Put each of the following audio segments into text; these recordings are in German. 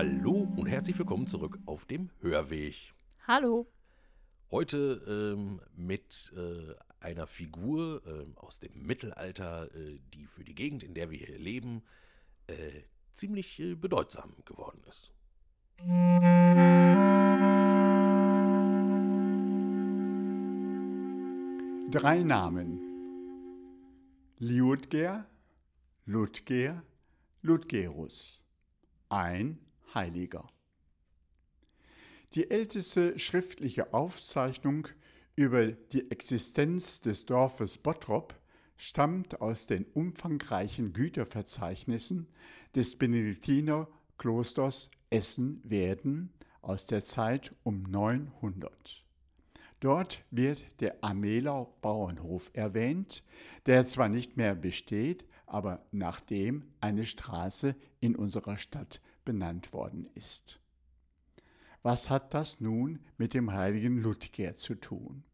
Hallo und herzlich willkommen zurück auf dem Hörweg. Hallo. Heute ähm, mit äh, einer Figur äh, aus dem Mittelalter, äh, die für die Gegend, in der wir hier leben, äh, ziemlich äh, bedeutsam geworden ist. Drei Namen. Liudger, Ludger, Ludgerus. Ein Heiliger. Die älteste schriftliche Aufzeichnung über die Existenz des Dorfes Bottrop stammt aus den umfangreichen Güterverzeichnissen des Benediktinerklosters Essen-Werden aus der Zeit um 900. Dort wird der Ameler Bauernhof erwähnt, der zwar nicht mehr besteht, aber nachdem eine Straße in unserer Stadt benannt worden ist. Was hat das nun mit dem heiligen Ludger zu tun?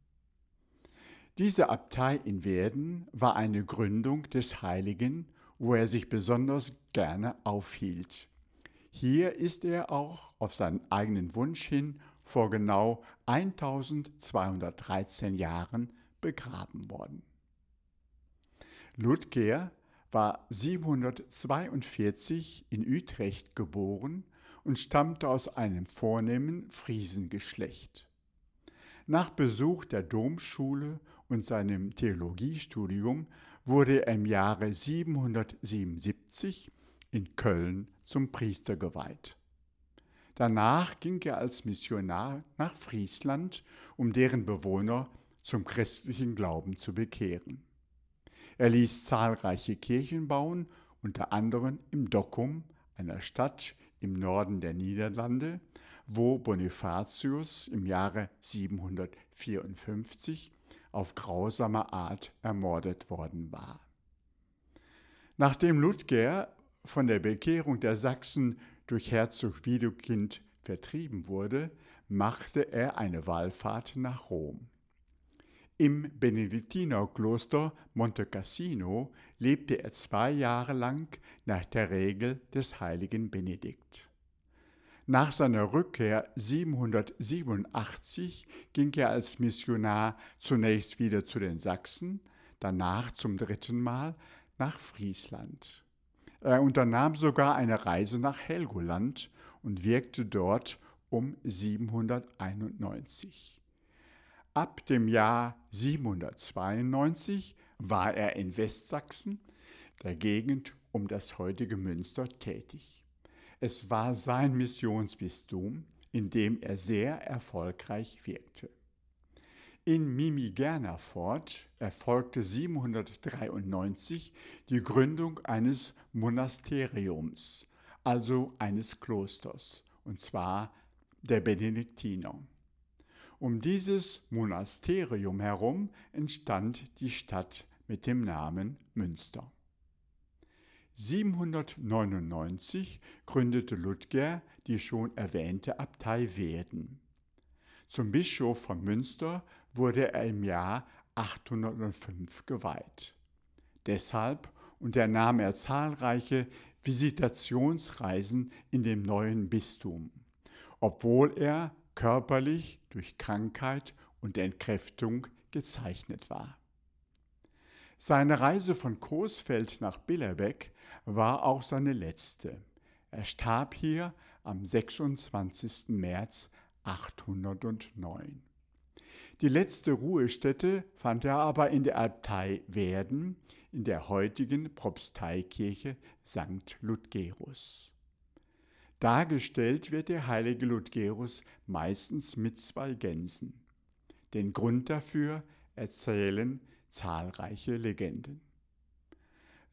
Diese Abtei in Werden war eine Gründung des Heiligen, wo er sich besonders gerne aufhielt. Hier ist er auch auf seinen eigenen Wunsch hin vor genau 1213 Jahren begraben worden. Ludger war 742 in Utrecht geboren und stammte aus einem vornehmen Friesengeschlecht. Nach Besuch der Domschule und seinem Theologiestudium wurde er im Jahre 777 in Köln zum Priester geweiht. Danach ging er als Missionar nach Friesland, um deren Bewohner zum christlichen Glauben zu bekehren. Er ließ zahlreiche Kirchen bauen, unter anderem im Dokkum, einer Stadt im Norden der Niederlande, wo Bonifatius im Jahre 754 auf grausame Art ermordet worden war. Nachdem Ludger von der Bekehrung der Sachsen durch Herzog Widukind vertrieben wurde, machte er eine Wallfahrt nach Rom. Im Benediktinerkloster Monte Cassino lebte er zwei Jahre lang nach der Regel des heiligen Benedikt. Nach seiner Rückkehr 787 ging er als Missionar zunächst wieder zu den Sachsen, danach zum dritten Mal nach Friesland. Er unternahm sogar eine Reise nach Helgoland und wirkte dort um 791. Ab dem Jahr 792 war er in Westsachsen, der Gegend um das heutige Münster, tätig. Es war sein Missionsbistum, in dem er sehr erfolgreich wirkte. In Mimigernerfort erfolgte 793 die Gründung eines Monasteriums, also eines Klosters, und zwar der Benediktiner. Um dieses Monasterium herum entstand die Stadt mit dem Namen Münster. 799 gründete Ludger die schon erwähnte Abtei Werden. Zum Bischof von Münster wurde er im Jahr 805 geweiht. Deshalb unternahm er zahlreiche Visitationsreisen in dem neuen Bistum, obwohl er körperlich durch Krankheit und Entkräftung gezeichnet war. Seine Reise von Coesfeld nach Billerbeck war auch seine letzte. Er starb hier am 26. März 809. Die letzte Ruhestätte fand er aber in der Abtei Werden in der heutigen Propsteikirche St. Ludgerus. Dargestellt wird der heilige Ludgerus meistens mit zwei Gänsen. Den Grund dafür erzählen zahlreiche Legenden.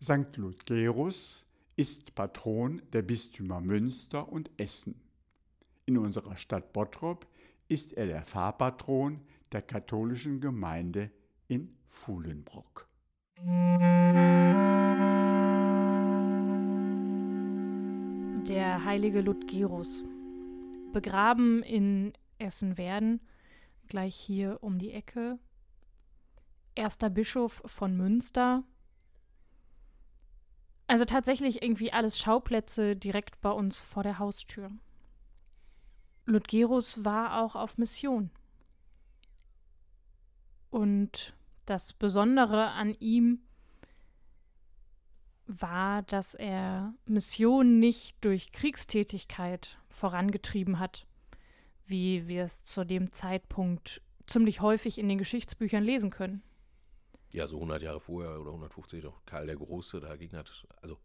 St. Ludgerus ist Patron der Bistümer Münster und Essen. In unserer Stadt Bottrop ist er der Pfarrpatron der katholischen Gemeinde in Fuhlenbrock. Der heilige Ludgerus. Begraben in Essen-Werden, gleich hier um die Ecke. Erster Bischof von Münster. Also tatsächlich irgendwie alles Schauplätze direkt bei uns vor der Haustür. Ludgerus war auch auf Mission. Und das Besondere an ihm war, dass er Missionen nicht durch Kriegstätigkeit vorangetrieben hat, wie wir es zu dem Zeitpunkt ziemlich häufig in den Geschichtsbüchern lesen können. Ja, so 100 Jahre vorher oder 150, doch Karl der Große dagegen hat, also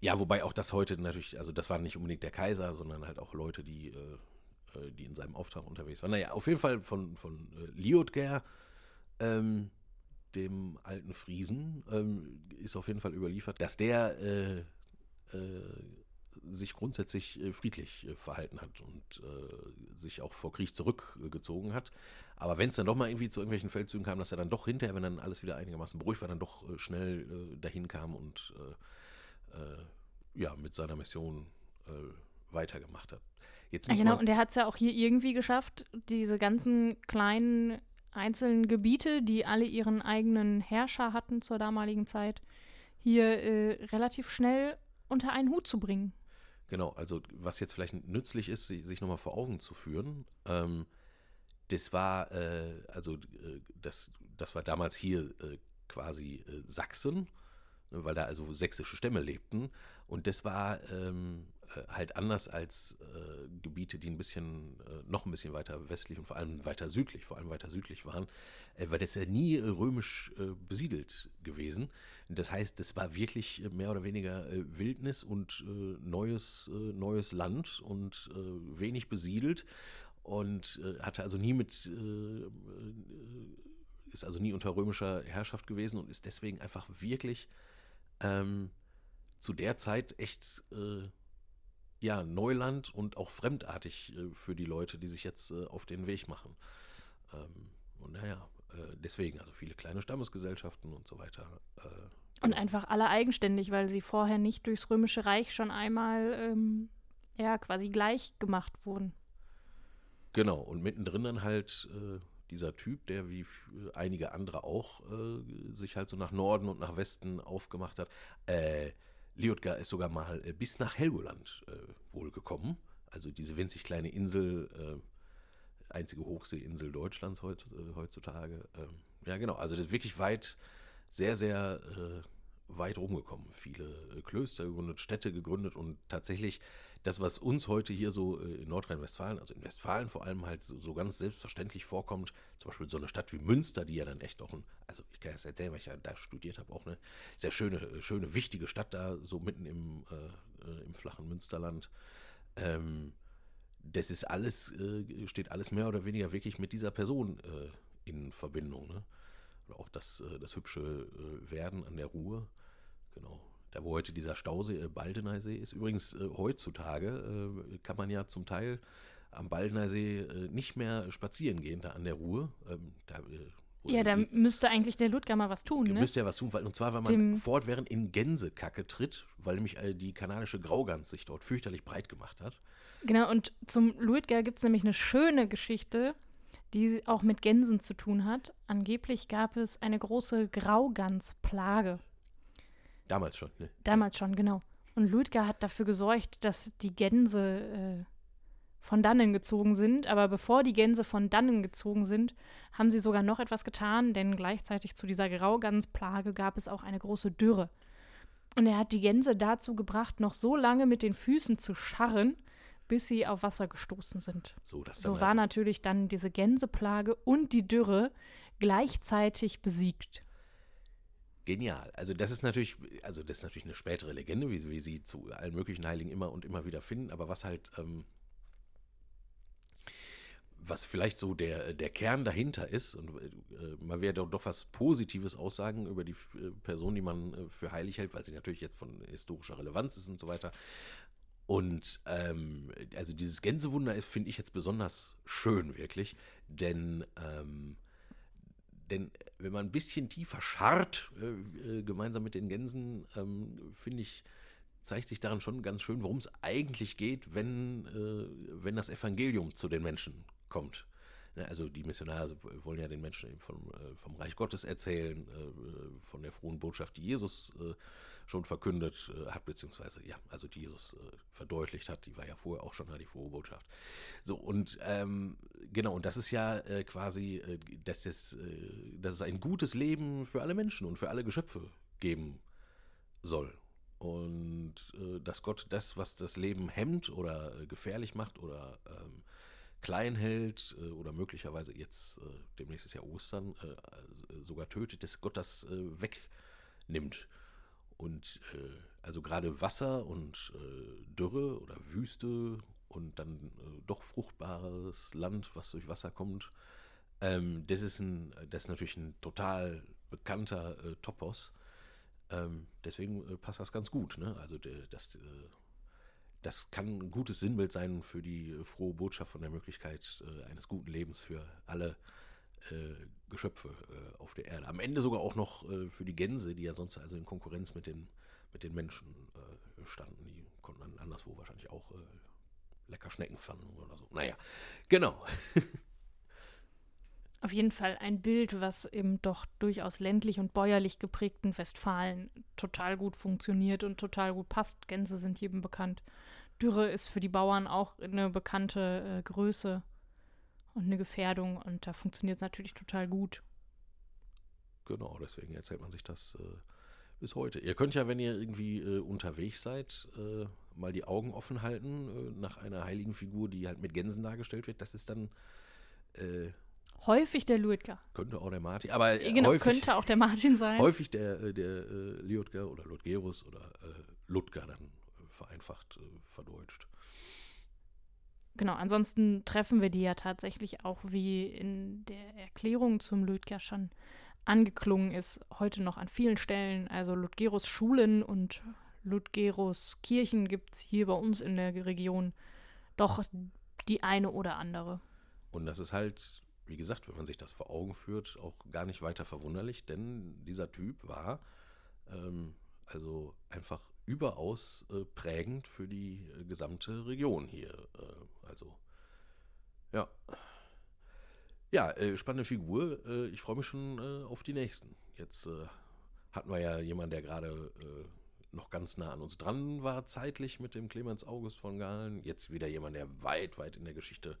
ja, wobei auch das heute natürlich, also das war nicht unbedingt der Kaiser, sondern halt auch Leute, die, äh, äh die in seinem Auftrag unterwegs waren. Naja, auf jeden Fall von, von äh, Liotger, ähm, dem alten Friesen, ähm, ist auf jeden Fall überliefert, dass der äh, äh, sich grundsätzlich äh, friedlich äh, verhalten hat und äh, sich auch vor Krieg zurückgezogen hat. Aber wenn es dann doch mal irgendwie zu irgendwelchen Feldzügen kam, dass er dann doch hinterher, wenn dann alles wieder einigermaßen beruhigt war, dann doch äh, schnell dahin kam und ja, mit seiner Mission weitergemacht hat. Jetzt ja, genau, und er hat es ja auch hier irgendwie geschafft, diese ganzen kleinen einzelnen Gebiete, die alle ihren eigenen Herrscher hatten zur damaligen Zeit, hier äh, relativ schnell unter einen Hut zu bringen. Genau, also was jetzt vielleicht nützlich ist, sich nochmal vor Augen zu führen, ähm, das war, äh, also äh, das, das war damals hier äh, quasi äh, Sachsen, ne, weil da also sächsische Stämme lebten. Und das war ähm, äh, halt anders als äh, Gebiete, die ein bisschen, äh, noch ein bisschen weiter westlich und vor allem weiter südlich, vor allem weiter südlich waren, äh, weil das ja nie äh, römisch äh, besiedelt gewesen. Das heißt, das war wirklich mehr oder weniger Wildnis und neues, neues Land und wenig besiedelt und hatte also nie mit ist also nie unter römischer Herrschaft gewesen und ist deswegen einfach wirklich ähm, zu der Zeit echt äh, ja, Neuland und auch fremdartig äh, für die Leute, die sich jetzt äh, auf den Weg machen. Ähm, und naja, äh, deswegen, also viele kleine Stammesgesellschaften und so weiter. Äh, und einfach alle eigenständig, weil sie vorher nicht durchs Römische Reich schon einmal ähm, ja, quasi gleich gemacht wurden. Genau, und mittendrin dann halt äh, dieser Typ, der wie einige andere auch äh, sich halt so nach Norden und nach Westen aufgemacht hat. Äh, Liutgar ist sogar mal äh, bis nach Helgoland äh, wohl gekommen. Also diese winzig kleine Insel, äh, einzige Hochseeinsel Deutschlands äh, heutzutage. Ähm, ja, genau. Also das ist wirklich weit, sehr, sehr äh, weit rumgekommen. Viele äh, Klöster gegründet, Städte gegründet und tatsächlich das, was uns heute hier so äh, in Nordrhein-Westfalen, also in Westfalen vor allem halt so, ganz selbstverständlich vorkommt, zum Beispiel so eine Stadt wie Münster, die ja dann echt auch ein, also ich kann es erzählen, weil ich ja da studiert habe, auch eine sehr schöne, äh, schöne, wichtige Stadt da, so mitten im, äh, im flachen Münsterland. Ähm, das ist alles, äh, steht alles mehr oder weniger wirklich mit dieser Person äh, in Verbindung. Ne? Oder auch das, das hübsche Werden an der Ruhr. Genau da wo heute dieser Stausee, äh, Baldeneysee ist. Übrigens, äh, heutzutage äh, kann man ja zum Teil am Baldeneysee äh, nicht mehr spazieren gehen, da an der Ruhr. Ähm, da, äh, ja, da müsste eigentlich der Ludger mal was tun, ne? Müsste ja was tun, weil, und zwar, weil man Dem fortwährend in Gänsekacke tritt, weil nämlich äh, die kanadische Graugans sich dort fürchterlich breit gemacht hat. Genau, und zum Ludger gibt es nämlich eine schöne Geschichte, die auch mit Gänsen zu tun hat. Angeblich gab es eine große Graugansplage. Damals schon, ne? Damals schon, genau. Und Ludger hat dafür gesorgt, dass die Gänse äh, von dannen gezogen sind. Aber bevor die Gänse von dannen gezogen sind, haben sie sogar noch etwas getan, denn gleichzeitig zu dieser Graugansplage gab es auch eine große Dürre. Und er hat die Gänse dazu gebracht, noch so lange mit den Füßen zu scharren, bis sie auf Wasser gestoßen sind. So, so war natürlich dann diese Gänseplage und die Dürre gleichzeitig besiegt. Genial. Also das ist natürlich, also das ist natürlich eine spätere Legende, wie, wie sie zu allen möglichen Heiligen immer und immer wieder finden, aber was halt, ähm, was vielleicht so der, der Kern dahinter ist, und äh, man werde doch, doch was Positives aussagen über die äh, Person, die man äh, für heilig hält, weil sie natürlich jetzt von historischer Relevanz ist und so weiter. Und ähm, also dieses Gänsewunder ist, finde ich jetzt besonders schön, wirklich, denn ähm, denn wenn man ein bisschen tiefer scharrt, äh, äh, gemeinsam mit den Gänsen, ähm, finde ich, zeigt sich daran schon ganz schön, worum es eigentlich geht, wenn, äh, wenn das Evangelium zu den Menschen kommt. Ne, also die Missionare wollen ja den Menschen vom, äh, vom Reich Gottes erzählen, äh, von der frohen Botschaft, die Jesus äh, schon verkündet hat, beziehungsweise ja, also die Jesus verdeutlicht hat, die war ja vorher auch schon da, die frohe Botschaft. So, und ähm, genau, und das ist ja quasi, dass es, dass es ein gutes Leben für alle Menschen und für alle Geschöpfe geben soll. Und dass Gott das, was das Leben hemmt oder gefährlich macht oder ähm, klein hält äh, oder möglicherweise jetzt äh, demnächst ist ja Ostern äh, äh sogar tötet, dass Gott das äh, wegnimmt. Und äh, also gerade Wasser und Dürre oder Wüste und dann doch fruchtbares Land, was durch Wasser kommt, ähm, das ist ein, das ist natürlich ein total bekannter Topos. Ähm, deswegen passt das ganz gut. Ne? Also der, das das kann ein gutes Sinnbild sein für die äh, frohe Botschaft von der Möglichkeit äh, eines guten Lebens für alle äh, Geschöpfe äh, auf der Erde. Am Ende sogar auch noch äh, für die Gänse, die ja sonst also in Konkurrenz mit den, mit den Menschen äh, standen. Die konnten dann anderswo wahrscheinlich auch lecker Schnecken fangen oder so. Naja, genau. Auf jeden Fall ein Bild, was im doch durchaus ländlich und bäuerlich geprägten Westfalen total gut funktioniert und total gut passt. Gänse sind jedem bekannt. Dürre ist für die Bauern auch eine bekannte äh, Größe und eine Gefährdung und da funktioniert es natürlich total gut. Genau, deswegen erzählt man sich das äh, bis heute. Ihr könnt ja, wenn ihr irgendwie äh, unterwegs seid, äh, mal die Augen offen halten äh, nach einer heiligen Figur, die halt mit Gänsen dargestellt wird. Das ist dann äh, Häufig der Luitger. Könnte auch der Martin, aber genau, häufig, könnte auch der Martin sein. Häufig der, der äh, Liutger oder Ludgerus oder äh, Ludger dann vereinfacht äh, verdeutscht. Genau, ansonsten treffen wir die ja tatsächlich auch, wie in der Erklärung zum Ludger schon angeklungen ist, heute noch an vielen Stellen. Also Ludgerus Schulen und Ludgerus Kirchen gibt es hier bei uns in der Region doch die eine oder andere. Und das ist halt, wie gesagt, wenn man sich das vor Augen führt, auch gar nicht weiter verwunderlich, denn dieser Typ war ähm, also einfach überaus äh, prägend für die äh, gesamte Region hier. Äh, also, ja. Ja, äh, spannende Figur. Äh, ich freue mich schon äh, auf die nächsten. Jetzt hatten wir ja jemanden, der gerade noch ganz nah an uns dran war, zeitlich mit dem Clemens August von Galen. Jetzt wieder jemand, der weit, weit in der Geschichte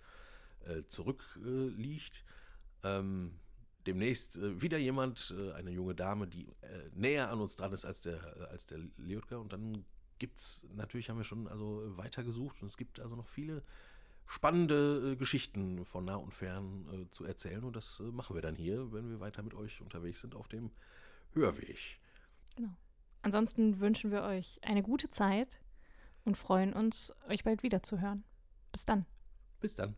zurückliegt. Ähm, demnächst äh, wieder jemand, äh, eine junge Dame, die äh, näher an uns dran ist als der, äh, als der Leotka. Und dann gibt es, natürlich haben wir schon also weitergesucht und es gibt also noch viele spannende äh, Geschichten von nah und fern äh, zu erzählen. Und das machen wir dann hier, wenn wir weiter mit euch unterwegs sind auf dem Hörweg. Genau. Ansonsten wünschen wir euch eine gute Zeit und freuen uns, euch bald wieder zu hören. Bis dann. Bis dann.